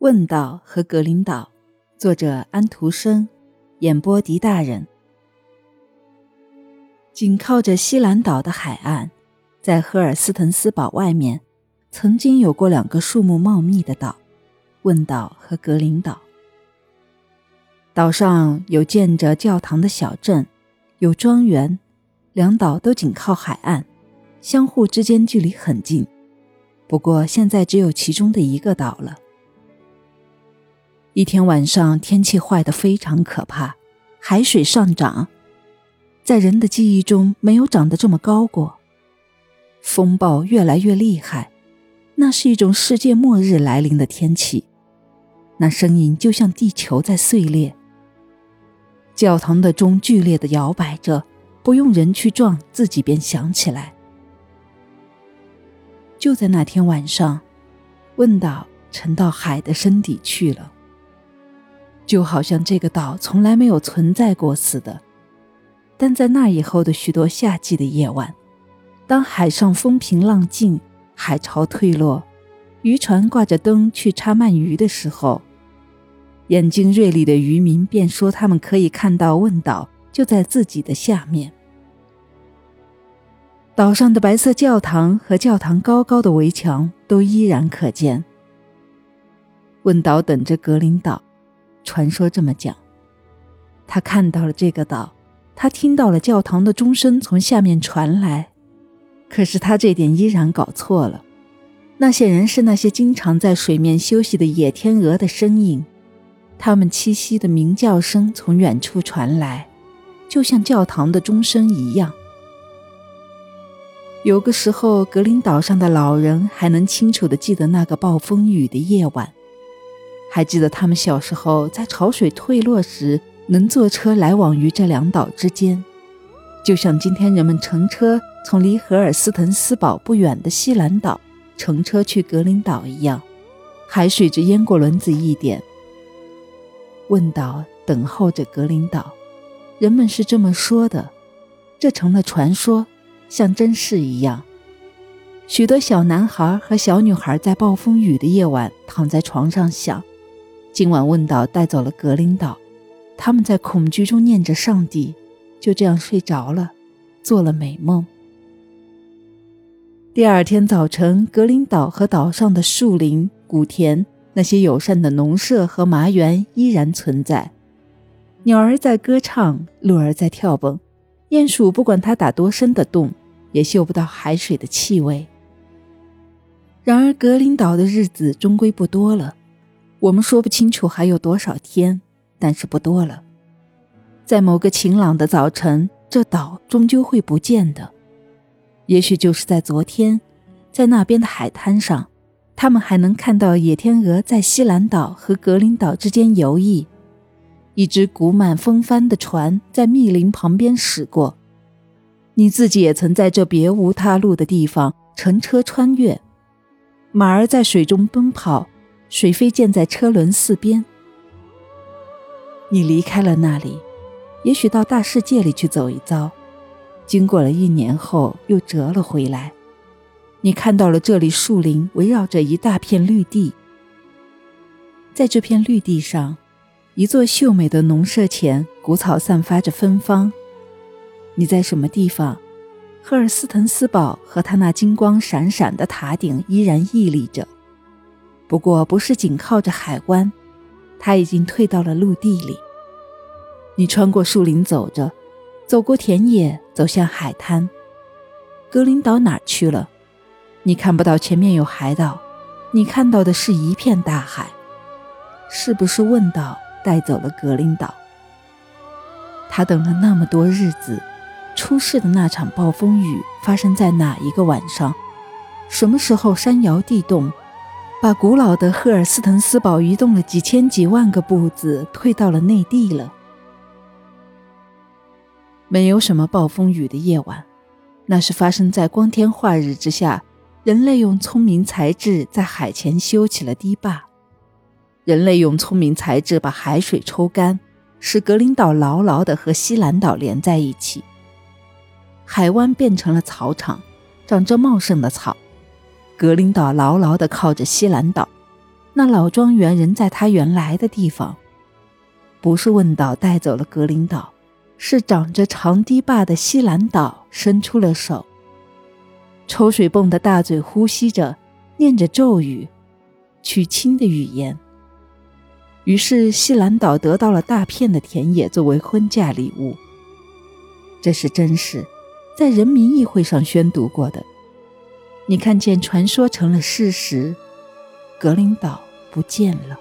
问道和格林岛，作者安徒生，演播狄大人。紧靠着西兰岛的海岸，在赫尔斯滕斯堡外面，曾经有过两个树木茂密的岛——问道和格林岛。岛上有建着教堂的小镇，有庄园，两岛都紧靠海岸，相互之间距离很近。不过现在只有其中的一个岛了。一天晚上，天气坏得非常可怕，海水上涨，在人的记忆中没有长得这么高过。风暴越来越厉害，那是一种世界末日来临的天气。那声音就像地球在碎裂。教堂的钟剧烈的摇摆着，不用人去撞，自己便响起来。就在那天晚上，问道沉到海的深底去了。就好像这个岛从来没有存在过似的，但在那以后的许多夏季的夜晚，当海上风平浪静，海潮退落，渔船挂着灯去插鳗鱼的时候，眼睛锐利的渔民便说他们可以看到问岛就在自己的下面。岛上的白色教堂和教堂高高的围墙都依然可见。问岛等着格林岛。传说这么讲，他看到了这个岛，他听到了教堂的钟声从下面传来，可是他这点依然搞错了。那些人是那些经常在水面休息的野天鹅的身影，它们栖息的鸣叫声从远处传来，就像教堂的钟声一样。有个时候，格林岛上的老人还能清楚地记得那个暴风雨的夜晚。还记得他们小时候在潮水退落时，能坐车来往于这两岛之间，就像今天人们乘车从离荷尔斯滕斯堡不远的西兰岛乘车去格林岛一样。海水只淹过轮子一点。问岛等候着格林岛，人们是这么说的，这成了传说，像真事一样。许多小男孩和小女孩在暴风雨的夜晚躺在床上想。今晚问岛带走了格林岛，他们在恐惧中念着上帝，就这样睡着了，做了美梦。第二天早晨，格林岛和岛上的树林、古田，那些友善的农舍和麻园依然存在。鸟儿在歌唱，鹿儿在跳蹦，鼹鼠不管它打多深的洞，也嗅不到海水的气味。然而，格林岛的日子终归不多了。我们说不清楚还有多少天，但是不多了。在某个晴朗的早晨，这岛终究会不见的。也许就是在昨天，在那边的海滩上，他们还能看到野天鹅在西兰岛和格林岛之间游弋，一只鼓满风帆的船在密林旁边驶过。你自己也曾在这别无他路的地方乘车穿越，马儿在水中奔跑。水飞溅在车轮四边。你离开了那里，也许到大世界里去走一遭。经过了一年后，又折了回来。你看到了这里树林围绕着一大片绿地。在这片绿地上，一座秀美的农舍前，谷草散发着芬芳。你在什么地方？赫尔斯滕斯堡和它那金光闪闪的塔顶依然屹立着。不过不是紧靠着海湾，它已经退到了陆地里。你穿过树林走着，走过田野，走向海滩。格林岛哪儿去了？你看不到前面有海岛，你看到的是一片大海。是不是问岛带走了格林岛？他等了那么多日子，出事的那场暴风雨发生在哪一个晚上？什么时候山摇地动？把古老的赫尔斯滕斯堡移动了几千几万个步子，退到了内地了。没有什么暴风雨的夜晚，那是发生在光天化日之下。人类用聪明才智在海前修起了堤坝，人类用聪明才智把海水抽干，使格林岛牢牢地和西兰岛连在一起。海湾变成了草场，长着茂盛的草。格林岛牢牢地靠着西兰岛，那老庄园仍在他原来的地方。不是问岛带走了格林岛，是长着长堤坝的西兰岛伸出了手。抽水泵的大嘴呼吸着，念着咒语，娶亲的语言。于是西兰岛得到了大片的田野作为婚嫁礼物。这是真事，在人民议会上宣读过的。你看见传说成了事实，格林岛不见了。